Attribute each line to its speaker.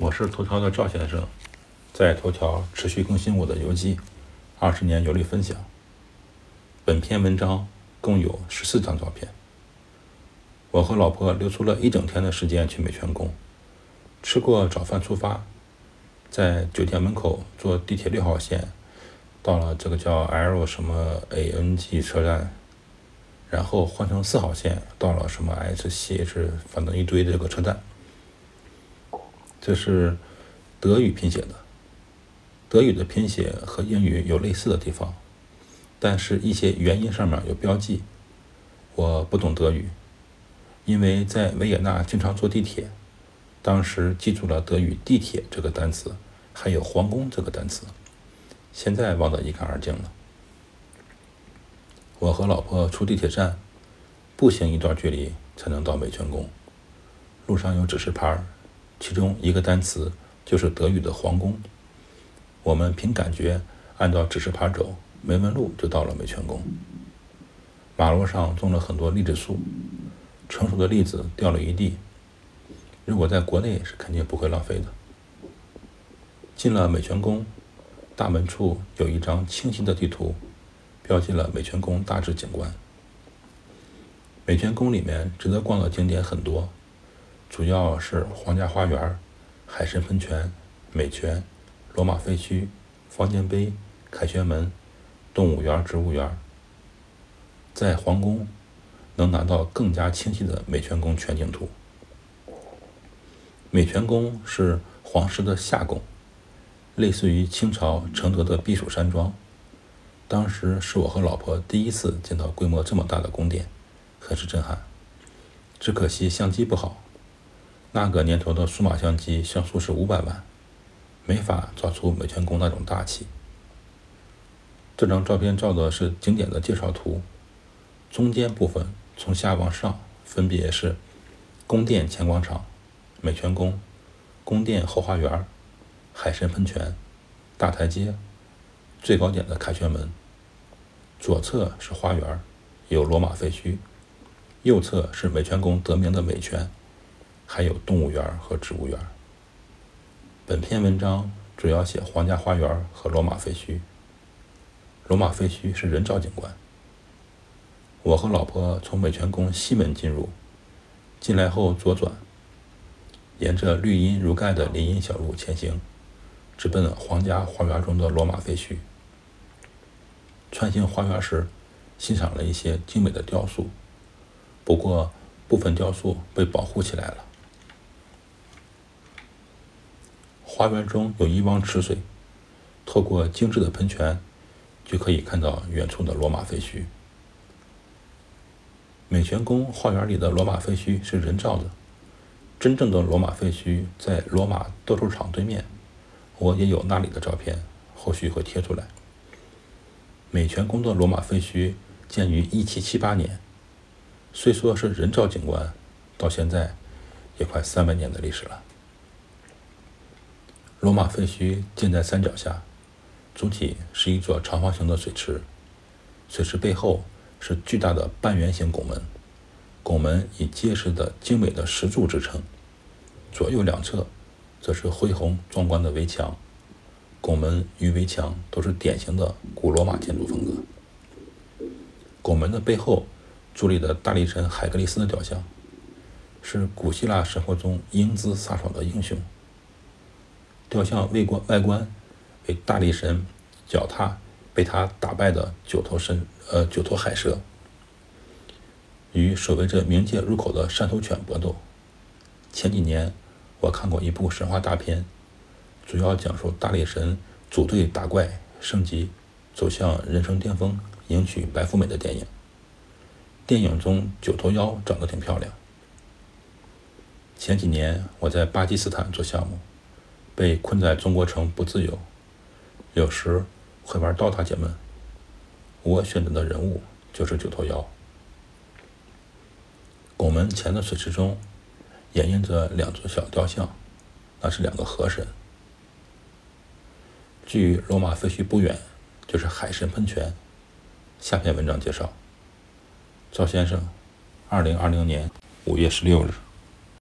Speaker 1: 我是头条的赵先生，在头条持续更新我的游记，二十年游历分享。本篇文章共有十四张照片。我和老婆留出了一整天的时间去美泉宫，吃过早饭出发，在酒店门口坐地铁六号线，到了这个叫 L 什么 ANG 车站，然后换成四号线到了什么 SCH，反正一堆这个车站。这是德语拼写的，德语的拼写和英语有类似的地方，但是一些元音上面有标记。我不懂德语，因为在维也纳经常坐地铁，当时记住了德语“地铁”这个单词，还有“皇宫”这个单词，现在忘得一干二净了。我和老婆出地铁站，步行一段距离才能到美泉宫，路上有指示牌。其中一个单词就是德语的“皇宫”。我们凭感觉按照指示牌走，没问路就到了美泉宫。马路上种了很多栗子树，成熟的栗子掉了一地。如果在国内是肯定不会浪费的。进了美泉宫，大门处有一张清晰的地图，标记了美泉宫大致景观。美泉宫里面值得逛的景点很多。主要是皇家花园、海参喷泉、美泉、罗马废墟、方尖碑、凯旋门、动物园、植物园。在皇宫能拿到更加清晰的美泉宫全景图。美泉宫是皇室的夏宫，类似于清朝承德的避暑山庄。当时是我和老婆第一次见到规模这么大的宫殿，很是震撼。只可惜相机不好。那个年头的数码相机像素是五百万，没法照出美泉宫那种大气。这张照片照的是景点的介绍图，中间部分从下往上分别是宫殿前广场、美泉宫、宫殿后花园、海神喷泉、大台阶、最高点的凯旋门。左侧是花园，有罗马废墟；右侧是美泉宫得名的美泉。还有动物园和植物园。本篇文章主要写皇家花园和罗马废墟。罗马废墟是人造景观。我和老婆从美泉宫西门进入，进来后左转，沿着绿荫如盖的林荫小路前行，直奔皇家花园中的罗马废墟。穿行花园时，欣赏了一些精美的雕塑，不过部分雕塑被保护起来了。花园中有一汪池水，透过精致的喷泉，就可以看到远处的罗马废墟。美泉宫花园里的罗马废墟是人造的，真正的罗马废墟在罗马斗兽场对面，我也有那里的照片，后续会贴出来。美泉宫的罗马废墟建于1778年，虽说是人造景观，到现在也快三百年的历史了。罗马废墟建在山脚下，主体是一座长方形的水池，水池背后是巨大的半圆形拱门，拱门以结实的精美的石柱支撑，左右两侧则是恢宏壮观的围墙，拱门与围墙都是典型的古罗马建筑风格。拱门的背后伫立的大力神海格力斯的雕像，是古希腊神话中英姿飒爽的英雄。雕像外观外观为大力神脚踏被他打败的九头神呃九头海蛇，与守卫着冥界入口的山头犬搏斗。前几年我看过一部神话大片，主要讲述大力神组队打怪升级，走向人生巅峰，迎娶白富美的电影。电影中九头妖长得挺漂亮。前几年我在巴基斯坦做项目。被困在中国城不自由，有时会玩刀塔解闷。我选择的人物就是九头妖。拱门前的水池中，掩映着两座小雕像，那是两个河神。距罗马废墟不远，就是海神喷泉。下篇文章介绍。赵先生，二零二零年五月十六日。